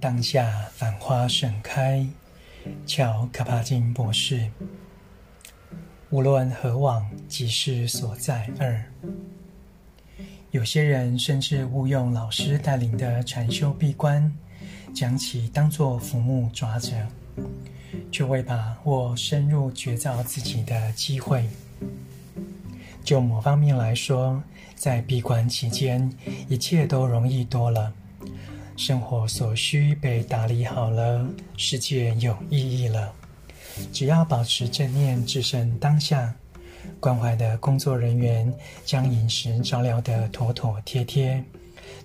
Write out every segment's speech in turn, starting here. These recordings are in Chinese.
当下繁花盛开，乔卡帕金博士。无论何往，即是所在二。有些人甚至误用老师带领的禅修闭关，将其当作浮木抓着，却未把握深入觉照自己的机会。就某方面来说，在闭关期间，一切都容易多了。生活所需被打理好了，世界有意义了。只要保持正念，置身当下，关怀的工作人员将饮食照料得妥妥帖帖。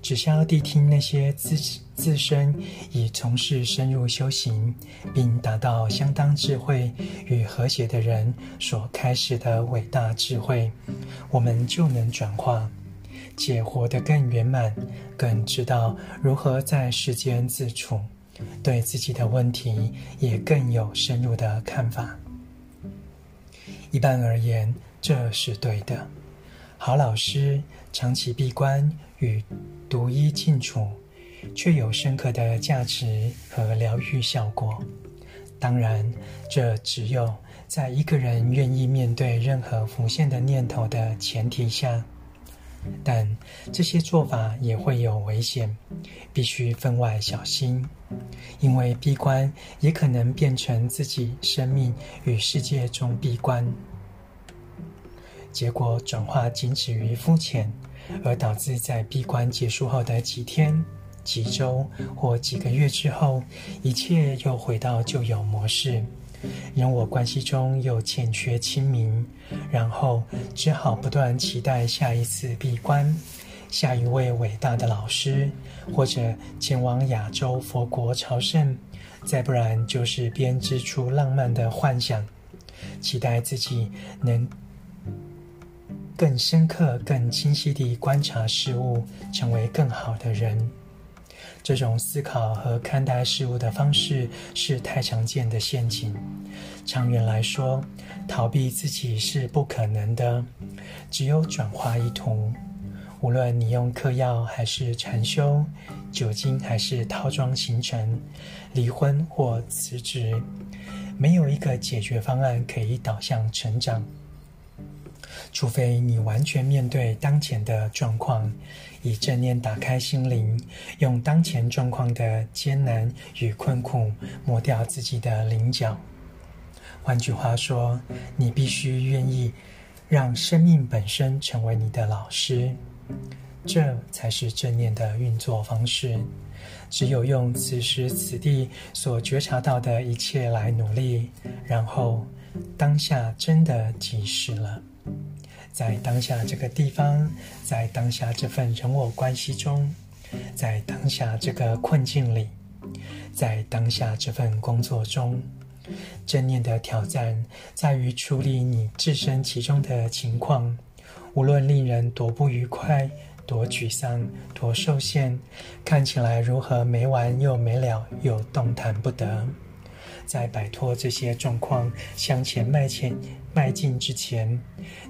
只需要谛听那些自自身已从事深入修行，并达到相当智慧与和谐的人所开始的伟大智慧，我们就能转化。且活得更圆满，更知道如何在世间自处，对自己的问题也更有深入的看法。一般而言，这是对的。好老师长期闭关与独一静处，却有深刻的价值和疗愈效果。当然，这只有在一个人愿意面对任何浮现的念头的前提下。但这些做法也会有危险，必须分外小心，因为闭关也可能变成自己生命与世界中闭关，结果转化仅止于肤浅，而导致在闭关结束后的几天、几周或几个月之后，一切又回到旧有模式。人我关系中又欠缺清明，然后只好不断期待下一次闭关，下一位伟大的老师，或者前往亚洲佛国朝圣，再不然就是编织出浪漫的幻想，期待自己能更深刻、更清晰地观察事物，成为更好的人。这种思考和看待事物的方式是太常见的陷阱。长远来说，逃避自己是不可能的，只有转化一途。无论你用嗑药还是禅修，酒精还是套装行程，离婚或辞职，没有一个解决方案可以导向成长。除非你完全面对当前的状况，以正念打开心灵，用当前状况的艰难与困苦磨掉自己的棱角。换句话说，你必须愿意让生命本身成为你的老师，这才是正念的运作方式。只有用此时此地所觉察到的一切来努力，然后当下真的即是了。在当下这个地方，在当下这份人我关系中，在当下这个困境里，在当下这份工作中，正念的挑战在于处理你置身其中的情况，无论令人多不愉快、多沮丧、多受限，看起来如何没完又没了，又动弹不得。在摆脱这些状况向前迈前迈进之前，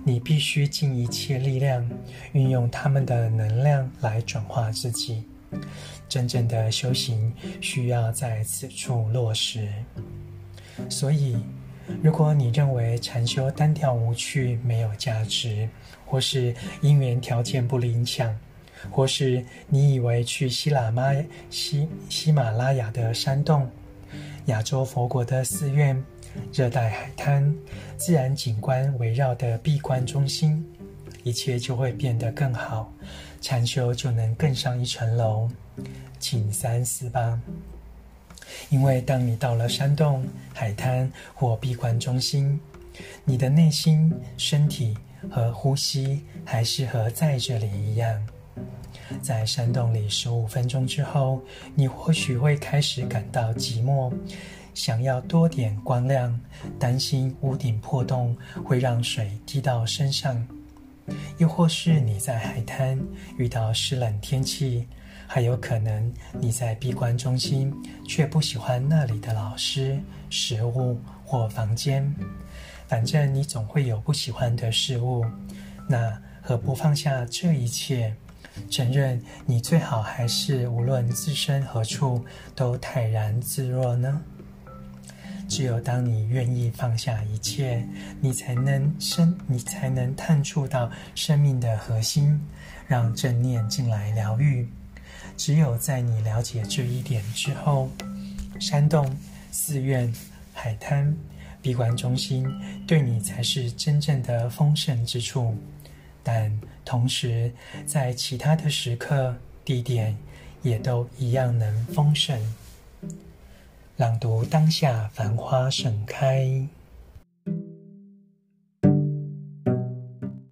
你必须尽一切力量，运用他们的能量来转化自己。真正的修行需要在此处落实。所以，如果你认为禅修单调无趣、没有价值，或是因缘条件不理想，或是你以为去喜喇嘛喜喜马拉雅的山洞，亚洲佛国的寺院、热带海滩、自然景观围绕的闭关中心，一切就会变得更好，禅修就能更上一层楼。请三思吧。因为当你到了山洞、海滩或闭关中心，你的内心、身体和呼吸还是和在这里一样。在山洞里十五分钟之后，你或许会开始感到寂寞，想要多点光亮，担心屋顶破洞会让水滴到身上；又或是你在海滩遇到湿冷天气，还有可能你在闭关中心却不喜欢那里的老师、食物或房间。反正你总会有不喜欢的事物，那何不放下这一切？承认你最好还是无论自身何处都泰然自若呢？只有当你愿意放下一切，你才能生，你才能探触到生命的核心，让正念进来疗愈。只有在你了解这一点之后，山洞、寺院、海滩、闭关中心，对你才是真正的丰盛之处。但同时，在其他的时刻、地点，也都一样能丰盛。朗读当下，繁花盛开。